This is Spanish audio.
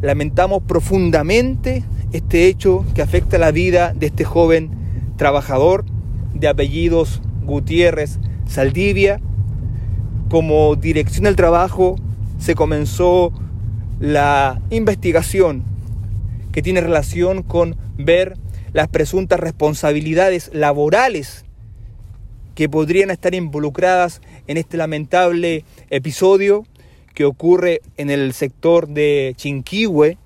lamentamos profundamente este hecho que afecta la vida de este joven trabajador de apellidos Gutiérrez Saldivia. Como dirección del trabajo se comenzó la investigación que tiene relación con ver las presuntas responsabilidades laborales que podrían estar involucradas en este lamentable episodio que ocurre en el sector de Chinquihue,